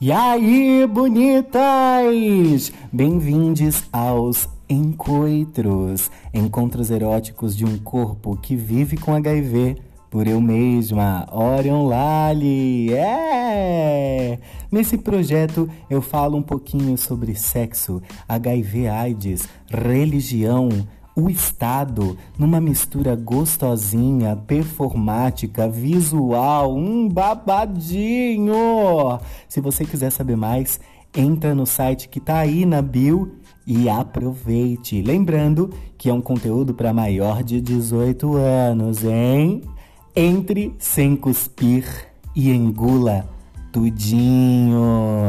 E aí, bonitas! Bem-vindos aos Encontros, encontros eróticos de um corpo que vive com HIV por eu mesma, Orion Lali. É! Nesse projeto eu falo um pouquinho sobre sexo, HIV, AIDS, religião, o Estado, numa mistura gostosinha, performática, visual, um babadinho. Se você quiser saber mais, entra no site que tá aí na bio e aproveite. Lembrando que é um conteúdo para maior de 18 anos, hein? Entre sem cuspir e engula tudinho.